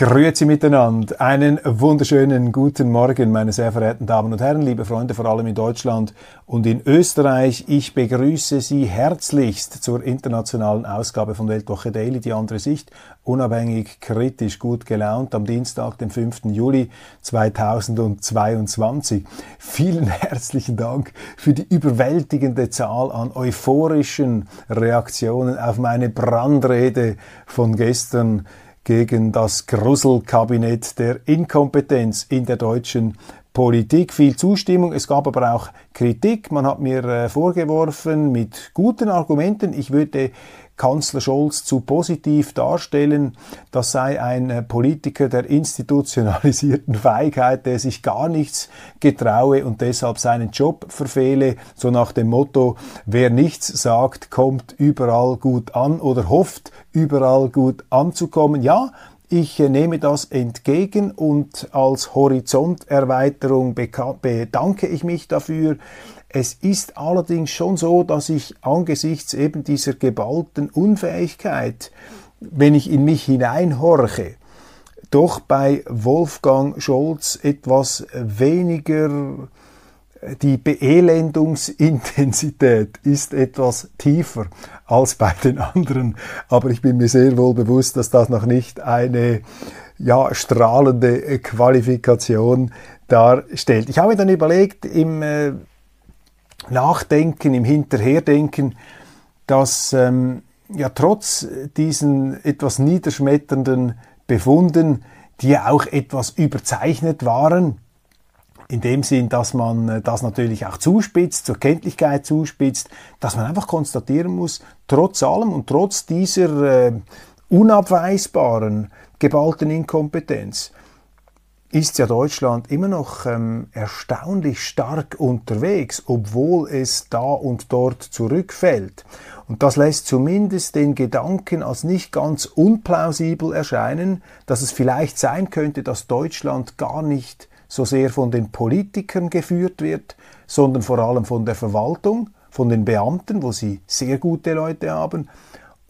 Grüezi miteinander. Einen wunderschönen guten Morgen, meine sehr verehrten Damen und Herren, liebe Freunde, vor allem in Deutschland und in Österreich. Ich begrüße Sie herzlichst zur internationalen Ausgabe von Weltwoche Daily, die andere Sicht, unabhängig, kritisch, gut gelaunt, am Dienstag, den 5. Juli 2022. Vielen herzlichen Dank für die überwältigende Zahl an euphorischen Reaktionen auf meine Brandrede von gestern gegen das Gruselkabinett der Inkompetenz in der deutschen Politik. Viel Zustimmung, es gab aber auch Kritik. Man hat mir äh, vorgeworfen mit guten Argumenten, ich würde Kanzler Scholz zu positiv darstellen. Das sei ein äh, Politiker der institutionalisierten Feigheit, der sich gar nichts getraue und deshalb seinen Job verfehle. So nach dem Motto, wer nichts sagt, kommt überall gut an oder hofft überall gut anzukommen. Ja, ich äh, nehme das entgegen und als Horizonterweiterung bedanke ich mich dafür. Es ist allerdings schon so, dass ich angesichts eben dieser geballten Unfähigkeit, wenn ich in mich hineinhorche, doch bei Wolfgang Scholz etwas weniger die Beelendungsintensität ist etwas tiefer als bei den anderen, aber ich bin mir sehr wohl bewusst, dass das noch nicht eine ja, strahlende Qualifikation darstellt. Ich habe dann überlegt, im äh, Nachdenken, im Hinterherdenken, dass ähm, ja trotz diesen etwas niederschmetternden Befunden, die ja auch etwas überzeichnet waren, in dem Sinn, dass man äh, das natürlich auch zuspitzt, zur Kenntlichkeit zuspitzt, dass man einfach konstatieren muss, trotz allem und trotz dieser äh, unabweisbaren geballten Inkompetenz, ist ja Deutschland immer noch ähm, erstaunlich stark unterwegs, obwohl es da und dort zurückfällt. Und das lässt zumindest den Gedanken als nicht ganz unplausibel erscheinen, dass es vielleicht sein könnte, dass Deutschland gar nicht so sehr von den Politikern geführt wird, sondern vor allem von der Verwaltung, von den Beamten, wo sie sehr gute Leute haben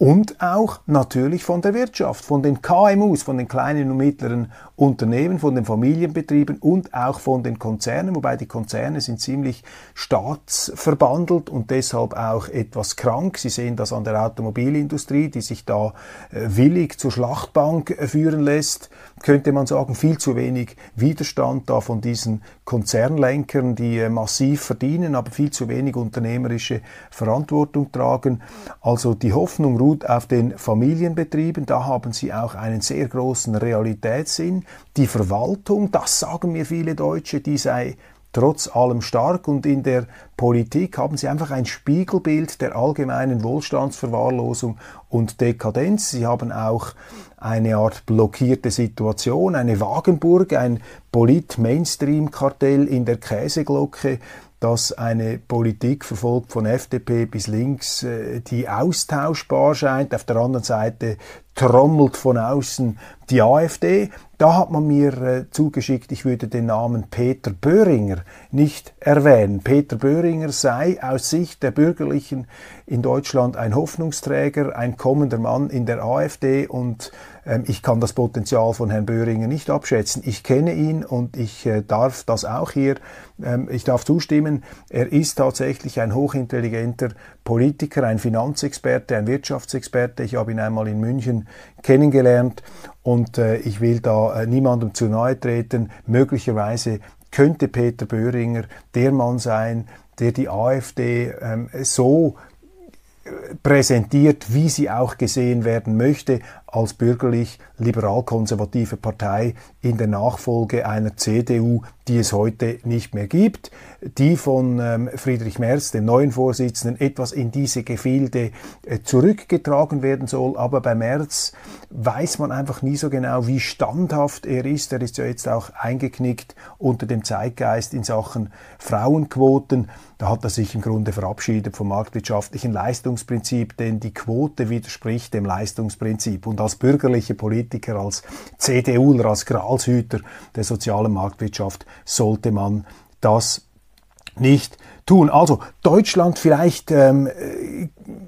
und auch natürlich von der Wirtschaft, von den KMUs, von den kleinen und mittleren Unternehmen, von den Familienbetrieben und auch von den Konzernen, wobei die Konzerne sind ziemlich staatsverbandelt und deshalb auch etwas krank. Sie sehen das an der Automobilindustrie, die sich da äh, willig zur Schlachtbank äh, führen lässt, könnte man sagen, viel zu wenig Widerstand da von diesen Konzernlenkern, die äh, massiv verdienen, aber viel zu wenig unternehmerische Verantwortung tragen. Also die Hoffnung ruht auf den Familienbetrieben, da haben sie auch einen sehr großen Realitätssinn. Die Verwaltung, das sagen mir viele Deutsche, die sei trotz allem stark und in der Politik haben sie einfach ein Spiegelbild der allgemeinen Wohlstandsverwahrlosung und Dekadenz. Sie haben auch eine Art blockierte Situation, eine Wagenburg, ein Polit-Mainstream-Kartell in der Käseglocke, das eine Politik verfolgt von FDP bis links, äh, die austauschbar scheint. Auf der anderen Seite trommelt von außen die AfD. Da hat man mir äh, zugeschickt, ich würde den Namen Peter Böhringer nicht erwähnen. Peter Böhringer sei aus Sicht der Bürgerlichen in Deutschland ein Hoffnungsträger, ein kommender Mann in der AfD und ähm, ich kann das Potenzial von Herrn Böhringer nicht abschätzen. Ich kenne ihn und ich äh, darf das auch hier, ähm, ich darf zustimmen, er ist tatsächlich ein hochintelligenter Politiker, ein Finanzexperte, ein Wirtschaftsexperte. Ich habe ihn einmal in München kennengelernt und äh, ich will da äh, niemandem zu nahe treten. Möglicherweise könnte Peter Böhringer der Mann sein, der die AfD ähm, so präsentiert, wie sie auch gesehen werden möchte, als bürgerlich-liberal-konservative Partei in der Nachfolge einer CDU, die es heute nicht mehr gibt, die von ähm, Friedrich Merz, dem neuen Vorsitzenden, etwas in diese Gefilde äh, zurückgetragen werden soll. Aber bei Merz weiß man einfach nie so genau, wie standhaft er ist. Er ist ja jetzt auch eingeknickt unter dem Zeitgeist in Sachen Frauenquoten. Da hat er sich im Grunde verabschiedet vom marktwirtschaftlichen Leistungsprinzip, denn die Quote widerspricht dem Leistungsprinzip. Und als bürgerliche Politiker, als CDUler, als Gralshüter der sozialen Marktwirtschaft sollte man das nicht tun. Also Deutschland vielleicht ähm,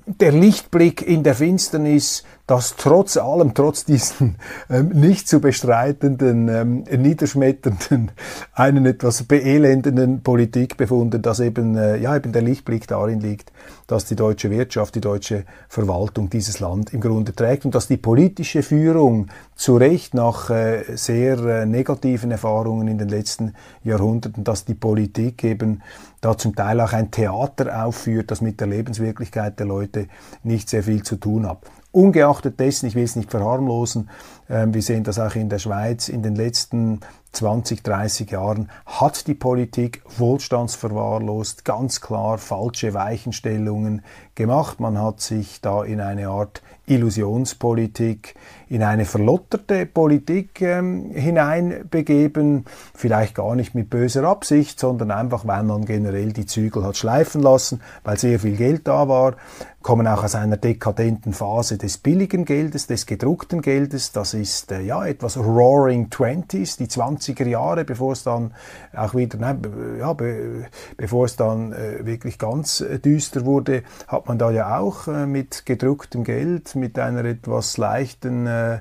der Lichtblick in der Finsternis, dass trotz allem, trotz diesen ähm, nicht zu bestreitenden, ähm, niederschmetternden, einen etwas beelendenden Politikbefunden, dass eben, äh, ja, eben der Lichtblick darin liegt, dass die deutsche Wirtschaft, die deutsche Verwaltung dieses Land im Grunde trägt und dass die politische Führung zu Recht nach äh, sehr äh, negativen Erfahrungen in den letzten Jahrhunderten, dass die Politik eben da zum Teil auch ein Theater aufführt, das mit der Lebenswirklichkeit der Leute nicht sehr viel zu tun hat. Ungeachtet dessen, ich will es nicht verharmlosen, äh, wir sehen das auch in der Schweiz, in den letzten 20, 30 Jahren hat die Politik wohlstandsverwahrlost, ganz klar falsche Weichenstellungen gemacht. Man hat sich da in eine Art Illusionspolitik, in eine verlotterte Politik ähm, hineinbegeben, vielleicht gar nicht mit böser Absicht, sondern einfach, weil man generell die Zügel hat schleifen lassen, weil sehr viel Geld da war, kommen auch aus einer dekadenten Phase des billigen Geldes, des gedruckten Geldes. Das ist äh, ja etwas Roaring Twenties, die 20er Jahre, bevor es dann auch wieder, nein, ja, be, bevor es dann äh, wirklich ganz äh, düster wurde, hat man da ja auch äh, mit gedrucktem Geld, mit einer etwas leichten äh,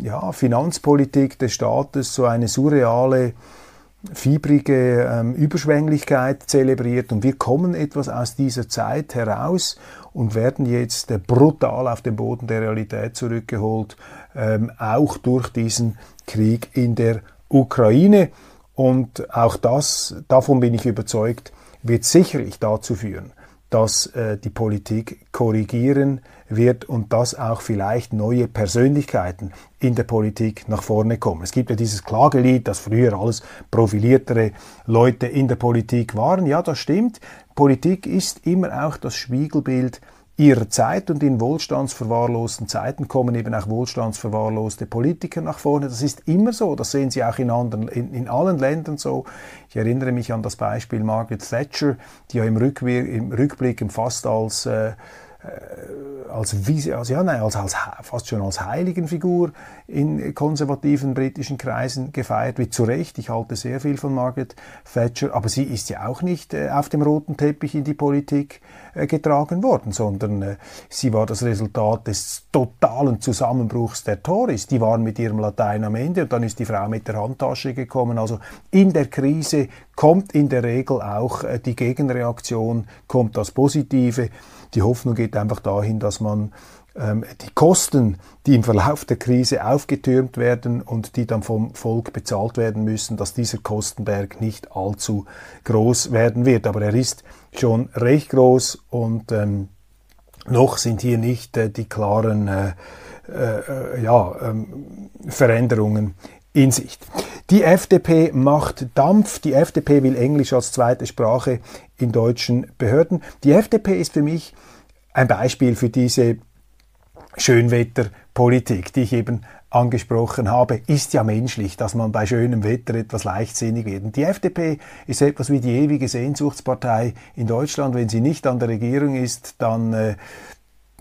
ja, Finanzpolitik des Staates so eine surreale fiebrige ähm, Überschwänglichkeit zelebriert und wir kommen etwas aus dieser Zeit heraus und werden jetzt äh, brutal auf den Boden der Realität zurückgeholt, ähm, auch durch diesen Krieg in der Ukraine. Und auch das, davon bin ich überzeugt, wird sicherlich dazu führen, dass äh, die Politik korrigieren wird und dass auch vielleicht neue Persönlichkeiten in der Politik nach vorne kommen. Es gibt ja dieses Klagelied, dass früher alles profiliertere Leute in der Politik waren. Ja, das stimmt. Politik ist immer auch das Spiegelbild ihrer Zeit und in wohlstandsverwahrlosten Zeiten kommen eben auch wohlstandsverwahrloste Politiker nach vorne. Das ist immer so, das sehen Sie auch in, anderen, in, in allen Ländern so. Ich erinnere mich an das Beispiel Margaret Thatcher, die ja im, Rückwir im Rückblick fast als äh, als, als, ja, nein, als, als, fast schon als Heiligenfigur in konservativen britischen Kreisen gefeiert wird. Zu Recht, ich halte sehr viel von Margaret Thatcher, aber sie ist ja auch nicht äh, auf dem roten Teppich in die Politik äh, getragen worden, sondern äh, sie war das Resultat des totalen Zusammenbruchs der Tories. Die waren mit ihrem Latein am Ende und dann ist die Frau mit der Handtasche gekommen. Also in der Krise kommt in der Regel auch äh, die Gegenreaktion, kommt das Positive. Die Hoffnung geht einfach dahin, dass man ähm, die Kosten, die im Verlauf der Krise aufgetürmt werden und die dann vom Volk bezahlt werden müssen, dass dieser Kostenberg nicht allzu groß werden wird. Aber er ist schon recht groß und ähm, noch sind hier nicht äh, die klaren äh, äh, ja, ähm, Veränderungen in Sicht. Die FDP macht Dampf. Die FDP will Englisch als zweite Sprache in deutschen Behörden. Die FDP ist für mich ein Beispiel für diese Schönwetterpolitik, die ich eben angesprochen habe, ist ja menschlich, dass man bei schönem Wetter etwas leichtsinnig wird. Und die FDP ist etwas wie die ewige Sehnsuchtspartei in Deutschland. Wenn sie nicht an der Regierung ist, dann äh,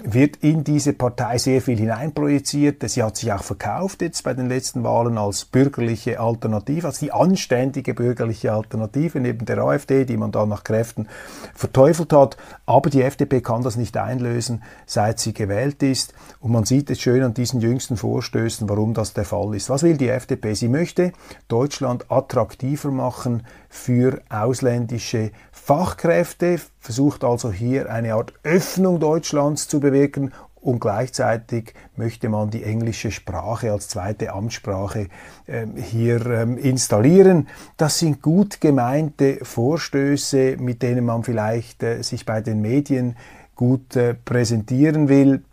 wird in diese Partei sehr viel hineinprojiziert. Sie hat sich auch verkauft jetzt bei den letzten Wahlen als bürgerliche Alternative, als die anständige bürgerliche Alternative neben der AfD, die man da nach Kräften verteufelt hat. Aber die FDP kann das nicht einlösen, seit sie gewählt ist. Und man sieht es schön an diesen jüngsten Vorstößen, warum das der Fall ist. Was will die FDP? Sie möchte Deutschland attraktiver machen für ausländische Fachkräfte, versucht also hier eine Art Öffnung Deutschlands zu bewirken und gleichzeitig möchte man die englische Sprache als zweite Amtssprache äh, hier ähm, installieren. Das sind gut gemeinte Vorstöße, mit denen man vielleicht äh, sich bei den Medien gut äh, präsentieren will.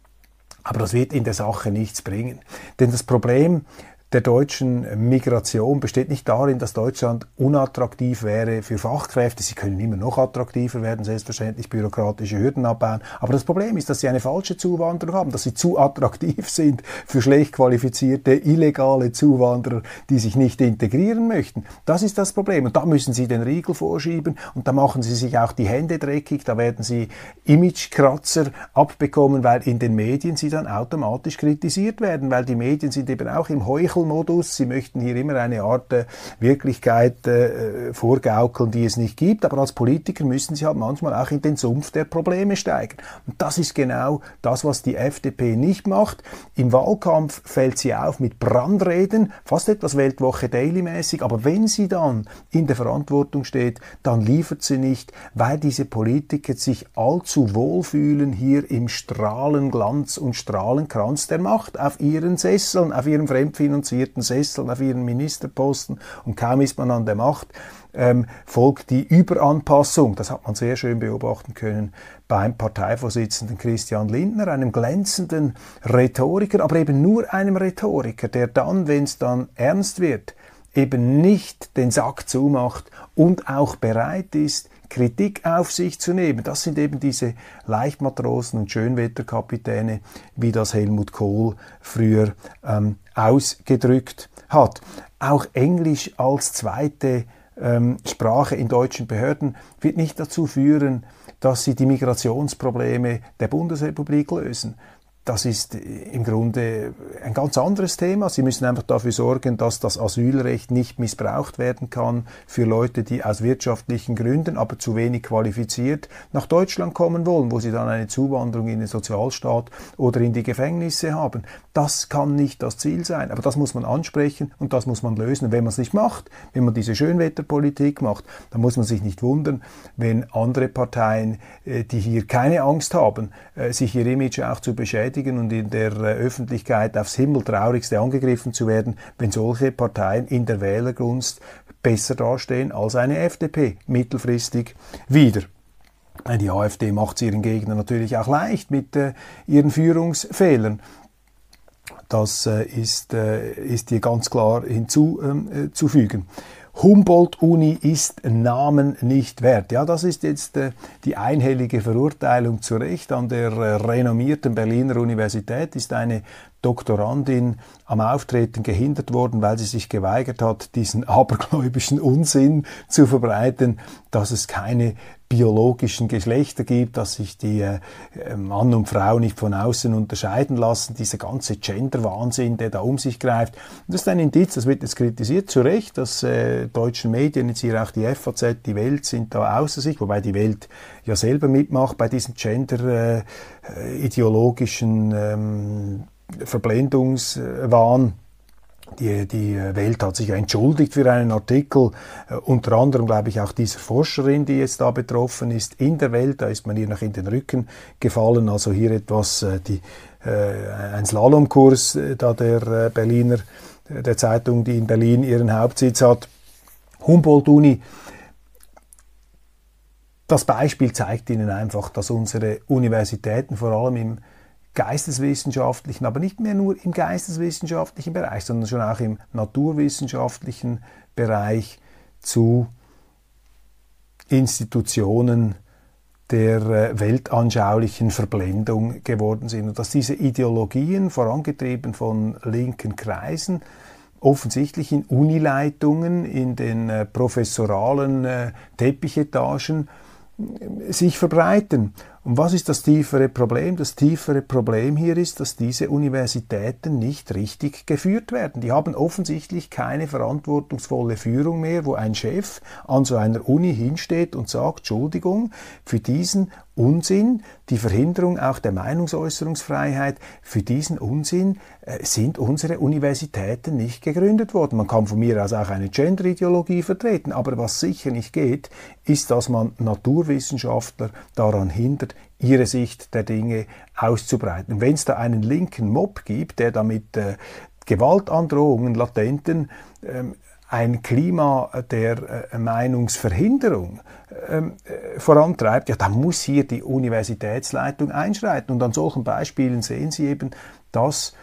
Aber das wird in der Sache nichts bringen. Denn das Problem der deutschen Migration besteht nicht darin, dass Deutschland unattraktiv wäre für Fachkräfte. Sie können immer noch attraktiver werden, selbstverständlich bürokratische Hürden abbauen. Aber das Problem ist, dass sie eine falsche Zuwanderung haben, dass sie zu attraktiv sind für schlecht qualifizierte, illegale Zuwanderer, die sich nicht integrieren möchten. Das ist das Problem. Und da müssen sie den Riegel vorschieben und da machen sie sich auch die Hände dreckig. Da werden sie Imagekratzer abbekommen, weil in den Medien sie dann automatisch kritisiert werden, weil die Medien sind eben auch im Heuchel Schaukelmodus. Sie möchten hier immer eine Art äh, Wirklichkeit äh, vorgaukeln, die es nicht gibt. Aber als Politiker müssen sie halt manchmal auch in den Sumpf der Probleme steigen. Und das ist genau das, was die FDP nicht macht. Im Wahlkampf fällt sie auf mit Brandreden, fast etwas Weltwoche Daily mäßig. Aber wenn sie dann in der Verantwortung steht, dann liefert sie nicht, weil diese Politiker sich allzu wohl fühlen hier im Strahlenglanz und Strahlenkranz der Macht auf ihren Sesseln, auf ihren fremdfinanzierten finanzierten Sesseln auf ihren Ministerposten und kaum ist man an der Macht, ähm, folgt die Überanpassung. Das hat man sehr schön beobachten können beim Parteivorsitzenden Christian Lindner, einem glänzenden Rhetoriker, aber eben nur einem Rhetoriker, der dann, wenn es dann ernst wird, eben nicht den Sack zumacht und auch bereit ist, Kritik auf sich zu nehmen. Das sind eben diese Leichtmatrosen und Schönwetterkapitäne, wie das Helmut Kohl früher ähm, ausgedrückt hat. Auch Englisch als zweite ähm, Sprache in deutschen Behörden wird nicht dazu führen, dass sie die Migrationsprobleme der Bundesrepublik lösen das ist im Grunde ein ganz anderes Thema. Sie müssen einfach dafür sorgen, dass das Asylrecht nicht missbraucht werden kann für Leute, die aus wirtschaftlichen Gründen, aber zu wenig qualifiziert nach Deutschland kommen wollen, wo sie dann eine Zuwanderung in den Sozialstaat oder in die Gefängnisse haben. Das kann nicht das Ziel sein, aber das muss man ansprechen und das muss man lösen. Und wenn man es nicht macht, wenn man diese Schönwetterpolitik macht, dann muss man sich nicht wundern, wenn andere Parteien, äh, die hier keine Angst haben, äh, sich ihr Image auch zu beschädigen, bestätigen und in der äh, Öffentlichkeit aufs Himmeltraurigste angegriffen zu werden, wenn solche Parteien in der Wählergunst besser dastehen als eine FDP mittelfristig wieder. Die AfD macht es ihren Gegnern natürlich auch leicht mit äh, ihren Führungsfehlern. Das äh, ist, äh, ist hier ganz klar hinzuzufügen. Ähm, äh, Humboldt-Uni ist Namen nicht wert. Ja, das ist jetzt äh, die einhellige Verurteilung zu Recht. An der äh, renommierten Berliner Universität ist eine Doktorandin am Auftreten gehindert worden, weil sie sich geweigert hat, diesen abergläubischen Unsinn zu verbreiten, dass es keine biologischen Geschlechter gibt, dass sich die äh, Mann und Frau nicht von außen unterscheiden lassen, dieser ganze Gender-Wahnsinn, der da um sich greift. Das ist ein Indiz, das wird jetzt kritisiert, zu Recht, dass äh, deutschen Medien, jetzt hier auch die FAZ, die Welt, sind da außer sich, wobei die Welt ja selber mitmacht bei diesem Gender-ideologischen äh, ähm, Verblendungswahn. Die, die Welt hat sich entschuldigt für einen Artikel, äh, unter anderem glaube ich auch dieser Forscherin, die jetzt da betroffen ist, in der Welt, da ist man ihr noch in den Rücken gefallen, also hier etwas, äh, die, äh, ein Slalomkurs da der Berliner, der Zeitung, die in Berlin ihren Hauptsitz hat, Humboldt-Uni. Das Beispiel zeigt Ihnen einfach, dass unsere Universitäten vor allem im geisteswissenschaftlichen, aber nicht mehr nur im geisteswissenschaftlichen Bereich, sondern schon auch im naturwissenschaftlichen Bereich zu Institutionen der äh, weltanschaulichen Verblendung geworden sind und dass diese Ideologien, vorangetrieben von linken Kreisen, offensichtlich in Unileitungen, in den äh, professoralen äh, Teppichetagen sich verbreiten. Und was ist das tiefere Problem? Das tiefere Problem hier ist, dass diese Universitäten nicht richtig geführt werden. Die haben offensichtlich keine verantwortungsvolle Führung mehr, wo ein Chef an so einer Uni hinsteht und sagt, Entschuldigung, für diesen Unsinn, die Verhinderung auch der Meinungsäußerungsfreiheit, für diesen Unsinn äh, sind unsere Universitäten nicht gegründet worden. Man kann von mir aus auch eine Gender-Ideologie vertreten, aber was sicher nicht geht, ist, dass man Naturwissenschaftler daran hindert, ihre Sicht der Dinge auszubreiten. Wenn es da einen linken Mob gibt, der damit äh, Gewaltandrohungen, latenten, ähm, ein Klima der äh, Meinungsverhinderung ähm, äh, vorantreibt, ja, dann muss hier die Universitätsleitung einschreiten. Und an solchen Beispielen sehen Sie eben, dass,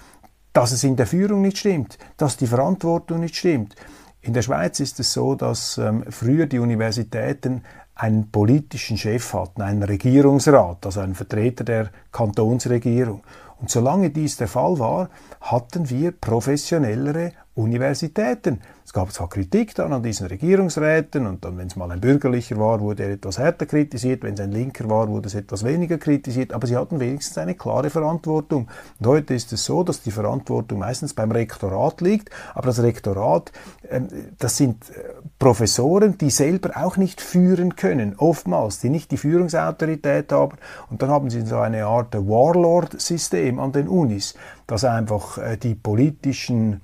dass es in der Führung nicht stimmt, dass die Verantwortung nicht stimmt. In der Schweiz ist es so, dass ähm, früher die Universitäten einen politischen Chef hatten, einen Regierungsrat, also einen Vertreter der Kantonsregierung. Und solange dies der Fall war, hatten wir professionellere Universitäten. Es gab zwar Kritik dann an diesen Regierungsräten und dann, wenn es mal ein bürgerlicher war, wurde er etwas härter kritisiert, wenn es ein linker war, wurde es etwas weniger kritisiert, aber sie hatten wenigstens eine klare Verantwortung. Und heute ist es so, dass die Verantwortung meistens beim Rektorat liegt, aber das Rektorat, ähm, das sind äh, Professoren, die selber auch nicht führen können, oftmals, die nicht die Führungsautorität haben. Und dann haben sie so eine Art Warlord-System an den Unis, dass einfach äh, die politischen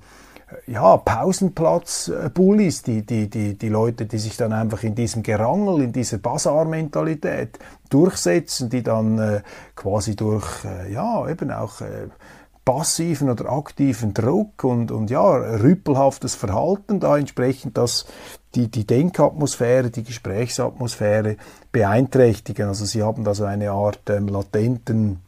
ja, Pausenplatz-Bullies, die, die, die, die Leute, die sich dann einfach in diesem Gerangel, in dieser Bazar-Mentalität durchsetzen, die dann äh, quasi durch, äh, ja, eben auch äh, passiven oder aktiven Druck und, und ja, rüppelhaftes Verhalten da entsprechend das die, die Denkatmosphäre, die Gesprächsatmosphäre beeinträchtigen. Also sie haben da so eine Art ähm, latenten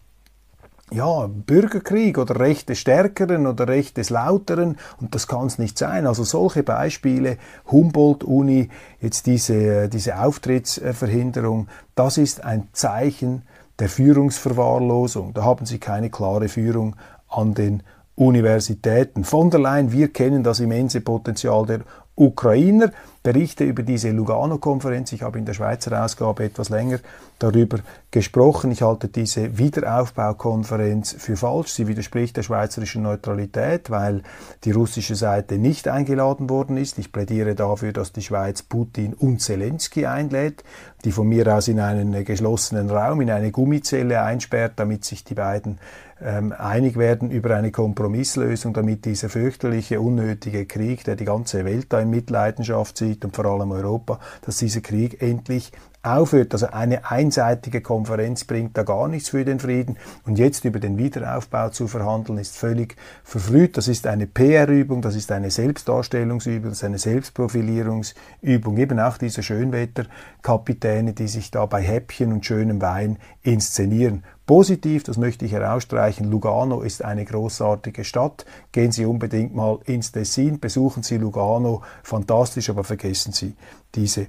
ja, Bürgerkrieg oder Recht des Stärkeren oder Recht des Lauteren und das kann es nicht sein. Also solche Beispiele, Humboldt-Uni, jetzt diese, diese Auftrittsverhinderung, das ist ein Zeichen der Führungsverwahrlosung. Da haben sie keine klare Führung an den Universitäten. Von der Leyen, wir kennen das immense Potenzial der Ukrainer. Berichte über diese Lugano-Konferenz. Ich habe in der Schweizer Ausgabe etwas länger darüber gesprochen. Ich halte diese Wiederaufbaukonferenz für falsch. Sie widerspricht der schweizerischen Neutralität, weil die russische Seite nicht eingeladen worden ist. Ich plädiere dafür, dass die Schweiz Putin und Zelensky einlädt, die von mir aus in einen geschlossenen Raum, in eine Gummizelle einsperrt, damit sich die beiden ähm, einig werden über eine Kompromisslösung, damit dieser fürchterliche, unnötige Krieg, der die ganze Welt da in Mitleidenschaft zieht und vor allem Europa, dass dieser Krieg endlich aufhört. Also eine einseitige Konferenz bringt da gar nichts für den Frieden. Und jetzt über den Wiederaufbau zu verhandeln, ist völlig verfrüht. Das ist eine PR-Übung, das ist eine Selbstdarstellungsübung, das ist eine Selbstprofilierungsübung. Eben auch diese Schönwetterkapitäne, die sich da bei Häppchen und schönem Wein inszenieren. Positiv, das möchte ich herausstreichen, Lugano ist eine großartige Stadt. Gehen Sie unbedingt mal ins Tessin, besuchen Sie Lugano, fantastisch, aber vergessen Sie diese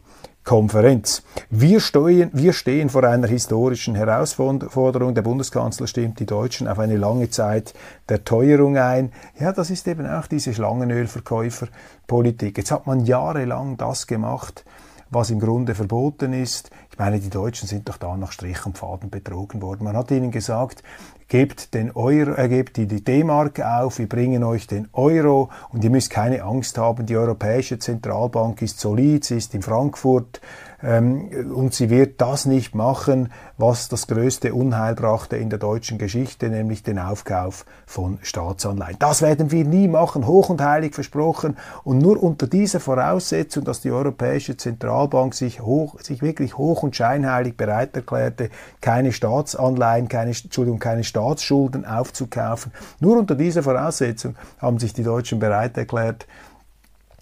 Konferenz. Wir stehen, wir stehen vor einer historischen Herausforderung. Der Bundeskanzler stimmt die Deutschen auf eine lange Zeit der Teuerung ein. Ja, das ist eben auch diese Schlangenölverkäuferpolitik. Jetzt hat man jahrelang das gemacht, was im Grunde verboten ist. Ich meine, die Deutschen sind doch da nach Strich und Faden betrogen worden. Man hat ihnen gesagt, gebt den Euro, äh, gebt die, die D-Mark auf, wir bringen euch den Euro und ihr müsst keine Angst haben, die Europäische Zentralbank ist solid, sie ist in Frankfurt, und sie wird das nicht machen, was das größte Unheil brachte in der deutschen Geschichte, nämlich den Aufkauf von Staatsanleihen. Das werden wir nie machen, hoch und heilig versprochen. Und nur unter dieser Voraussetzung, dass die Europäische Zentralbank sich, hoch, sich wirklich hoch und scheinheilig bereit erklärte, keine Staatsanleihen, keine, Entschuldigung, keine Staatsschulden aufzukaufen, nur unter dieser Voraussetzung haben sich die Deutschen bereit erklärt,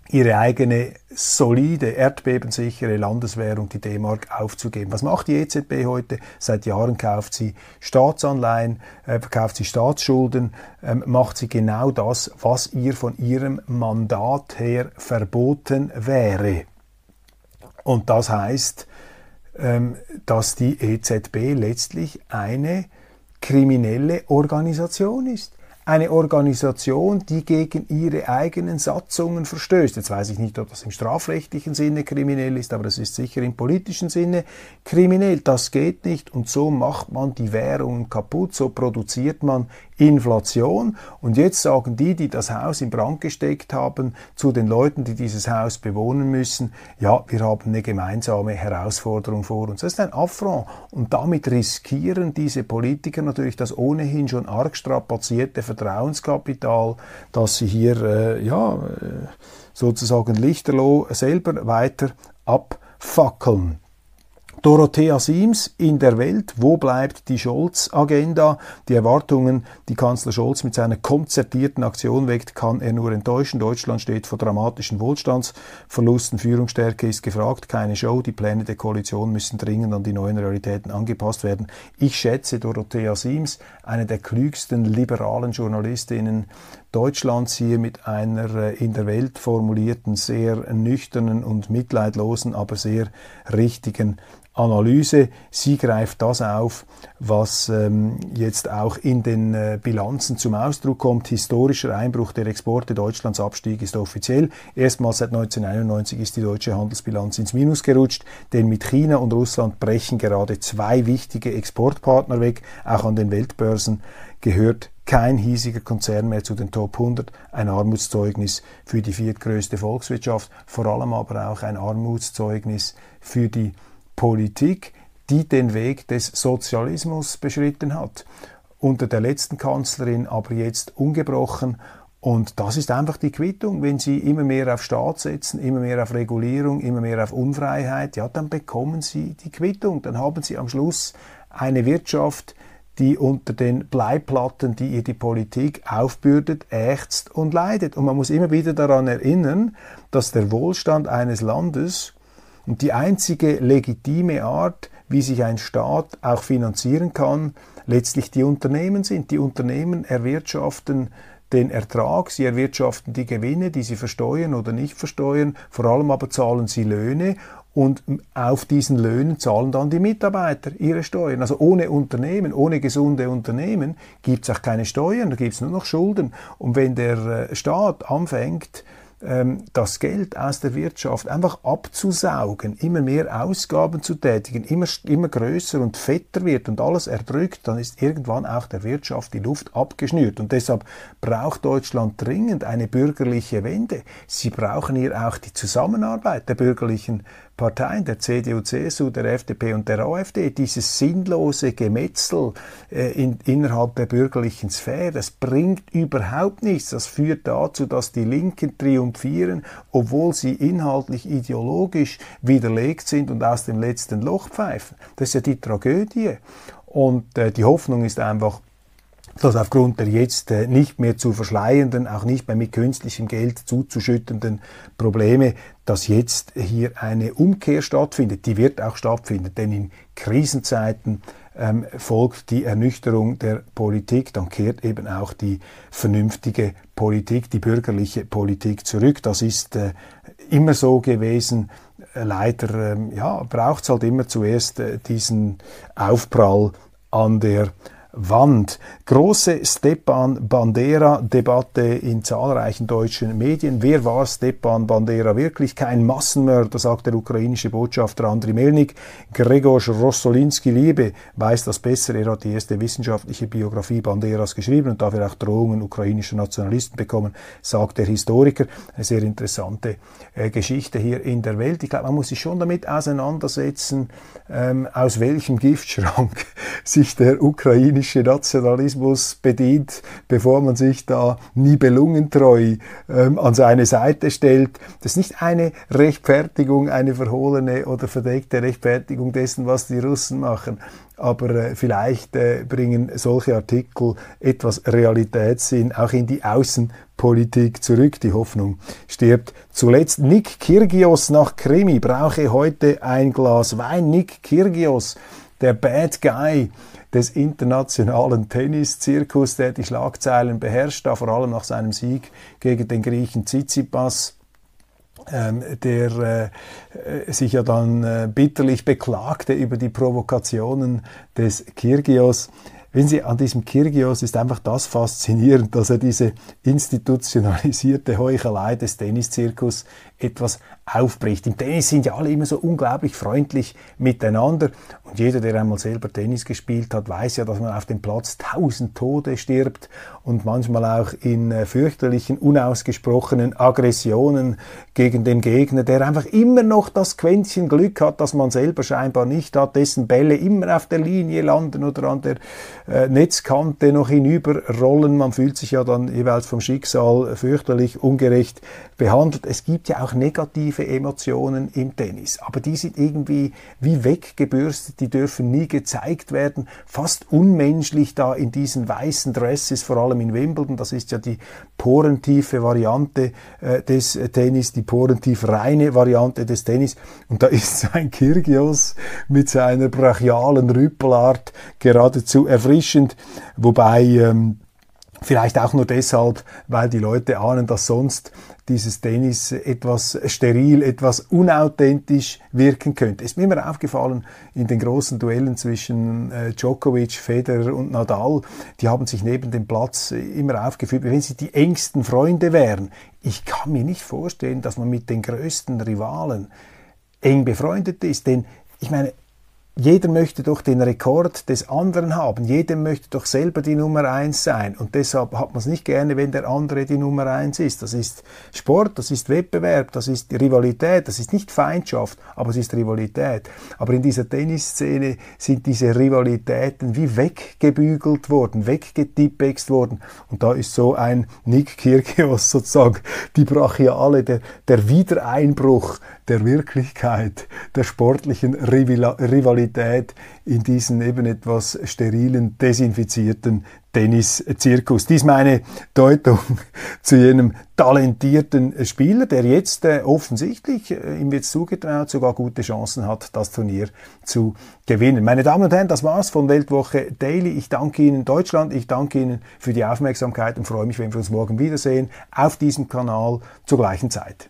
ihre eigene solide, erdbebensichere Landeswährung, die D-Mark, aufzugeben. Was macht die EZB heute? Seit Jahren kauft sie Staatsanleihen, äh, kauft sie Staatsschulden, äh, macht sie genau das, was ihr von ihrem Mandat her verboten wäre. Und das heißt, ähm, dass die EZB letztlich eine kriminelle Organisation ist eine Organisation, die gegen ihre eigenen Satzungen verstößt. Jetzt weiß ich nicht, ob das im strafrechtlichen Sinne kriminell ist, aber das ist sicher im politischen Sinne kriminell. Das geht nicht und so macht man die Währungen kaputt, so produziert man Inflation. Und jetzt sagen die, die das Haus in Brand gesteckt haben, zu den Leuten, die dieses Haus bewohnen müssen, ja, wir haben eine gemeinsame Herausforderung vor uns. Das ist ein Affront. Und damit riskieren diese Politiker natürlich das ohnehin schon arg strapazierte Vertrauenskapital, dass sie hier, äh, ja, äh, sozusagen lichterloh selber weiter abfackeln. Dorothea Siems in der Welt. Wo bleibt die Scholz-Agenda? Die Erwartungen, die Kanzler Scholz mit seiner konzertierten Aktion weckt, kann er nur enttäuschen. Deutschland steht vor dramatischen Wohlstandsverlusten. Führungsstärke ist gefragt. Keine Show. Die Pläne der Koalition müssen dringend an die neuen Realitäten angepasst werden. Ich schätze Dorothea Siems, eine der klügsten liberalen Journalistinnen Deutschlands hier mit einer in der Welt formulierten, sehr nüchternen und mitleidlosen, aber sehr richtigen Analyse. Sie greift das auf, was ähm, jetzt auch in den äh, Bilanzen zum Ausdruck kommt. Historischer Einbruch der Exporte Deutschlands Abstieg ist offiziell. Erstmals seit 1991 ist die deutsche Handelsbilanz ins Minus gerutscht, denn mit China und Russland brechen gerade zwei wichtige Exportpartner weg. Auch an den Weltbörsen gehört kein hiesiger Konzern mehr zu den Top 100, ein Armutszeugnis für die viertgrößte Volkswirtschaft, vor allem aber auch ein Armutszeugnis für die Politik, die den Weg des Sozialismus beschritten hat. Unter der letzten Kanzlerin aber jetzt ungebrochen. Und das ist einfach die Quittung. Wenn Sie immer mehr auf Staat setzen, immer mehr auf Regulierung, immer mehr auf Unfreiheit, ja, dann bekommen Sie die Quittung. Dann haben Sie am Schluss eine Wirtschaft, die unter den Bleiplatten, die ihr die Politik aufbürdet, ächzt und leidet. Und man muss immer wieder daran erinnern, dass der Wohlstand eines Landes und die einzige legitime Art, wie sich ein Staat auch finanzieren kann, letztlich die Unternehmen sind. Die Unternehmen erwirtschaften den Ertrag, sie erwirtschaften die Gewinne, die sie versteuern oder nicht versteuern, vor allem aber zahlen sie Löhne und auf diesen Löhnen zahlen dann die Mitarbeiter ihre Steuern. Also ohne Unternehmen, ohne gesunde Unternehmen gibt es auch keine Steuern, da gibt es nur noch Schulden. Und wenn der äh, Staat anfängt, das Geld aus der Wirtschaft einfach abzusaugen, immer mehr Ausgaben zu tätigen, immer, immer größer und fetter wird und alles erdrückt, dann ist irgendwann auch der Wirtschaft die Luft abgeschnürt. Und deshalb braucht Deutschland dringend eine bürgerliche Wende. Sie brauchen hier auch die Zusammenarbeit der bürgerlichen Parteien, der CDU, CSU, der FDP und der AfD, dieses sinnlose Gemetzel äh, in, innerhalb der bürgerlichen Sphäre, das bringt überhaupt nichts. Das führt dazu, dass die Linken triumphieren, obwohl sie inhaltlich ideologisch widerlegt sind und aus dem letzten Loch pfeifen. Das ist ja die Tragödie. Und äh, die Hoffnung ist einfach, dass aufgrund der jetzt äh, nicht mehr zu verschleienden, auch nicht mehr mit künstlichem Geld zuzuschüttenden Probleme, dass jetzt hier eine Umkehr stattfindet. Die wird auch stattfinden, denn in Krisenzeiten ähm, folgt die Ernüchterung der Politik, dann kehrt eben auch die vernünftige Politik, die bürgerliche Politik zurück. Das ist äh, immer so gewesen. Leider ähm, ja, braucht es halt immer zuerst äh, diesen Aufprall an der Wand. Große Stepan Bandera-Debatte in zahlreichen deutschen Medien. Wer war Stepan Bandera wirklich? Kein Massenmörder, sagt der ukrainische Botschafter Andriy Melnik. Gregor Rossolinski Liebe weiß das besser. Er hat die erste wissenschaftliche Biografie Banderas geschrieben und dafür auch Drohungen ukrainischer Nationalisten bekommen, sagt der Historiker. Eine sehr interessante äh, Geschichte hier in der Welt. Ich glaube, man muss sich schon damit auseinandersetzen, ähm, aus welchem Giftschrank sich der ukrainische politische Nationalismus bedient, bevor man sich da nibelungentreu ähm, an seine Seite stellt. Das ist nicht eine Rechtfertigung, eine verhohlene oder verdeckte Rechtfertigung dessen, was die Russen machen. Aber äh, vielleicht äh, bringen solche Artikel etwas Realitätssinn auch in die Außenpolitik zurück. Die Hoffnung stirbt zuletzt. Nick Kirgios nach Krimi brauche heute ein Glas Wein. Nick Kirgios, der Bad Guy, des internationalen Tenniszirkus, der die Schlagzeilen beherrscht, da vor allem nach seinem Sieg gegen den Griechen Tsitsipas. Ähm, der äh, sich ja dann äh, bitterlich beklagte über die Provokationen des Kirgios. Wenn Sie an diesem Kirgios ist einfach das faszinierend, dass er diese institutionalisierte Heuchelei des Tenniszirkus etwas aufbricht. Im Tennis sind ja alle immer so unglaublich freundlich miteinander und jeder, der einmal selber Tennis gespielt hat, weiß ja, dass man auf dem Platz tausend Tode stirbt und manchmal auch in äh, fürchterlichen, unausgesprochenen Aggressionen gegen den Gegner, der einfach immer noch das Quäntchen Glück hat, das man selber scheinbar nicht hat, dessen Bälle immer auf der Linie landen oder an der äh, Netzkante noch hinüberrollen. Man fühlt sich ja dann jeweils vom Schicksal fürchterlich ungerecht behandelt. Es gibt ja auch negative Emotionen im Tennis, aber die sind irgendwie wie weggebürstet, die dürfen nie gezeigt werden, fast unmenschlich da in diesen weißen Dresses, vor allem in Wimbledon, das ist ja die porentiefe Variante äh, des Tennis, die porentief reine Variante des Tennis und da ist sein Kyrgios mit seiner brachialen Rüppelart geradezu erfrischend, wobei ähm, Vielleicht auch nur deshalb, weil die Leute ahnen, dass sonst dieses Tennis etwas steril, etwas unauthentisch wirken könnte. Ist mir immer aufgefallen in den großen Duellen zwischen äh, Djokovic, Federer und Nadal, die haben sich neben dem Platz immer aufgeführt, wie wenn sie die engsten Freunde wären. Ich kann mir nicht vorstellen, dass man mit den größten Rivalen eng befreundet ist, denn ich meine, jeder möchte doch den Rekord des anderen haben. Jeder möchte doch selber die Nummer eins sein. Und deshalb hat man es nicht gerne, wenn der andere die Nummer eins ist. Das ist Sport, das ist Wettbewerb, das ist Rivalität, das ist nicht Feindschaft, aber es ist Rivalität. Aber in dieser Tennisszene sind diese Rivalitäten wie weggebügelt worden, weggetippext worden. Und da ist so ein Nick Kyrgios sozusagen die Brachiale, der, der Wiedereinbruch der Wirklichkeit, der sportlichen Rivalität in diesen eben etwas sterilen, desinfizierten Tennis-Zirkus. Dies meine Deutung zu jenem talentierten Spieler, der jetzt äh, offensichtlich, äh, ihm wird zugetraut, sogar gute Chancen hat, das Turnier zu gewinnen. Meine Damen und Herren, das war's von Weltwoche Daily. Ich danke Ihnen Deutschland, ich danke Ihnen für die Aufmerksamkeit und freue mich, wenn wir uns morgen wiedersehen auf diesem Kanal zur gleichen Zeit.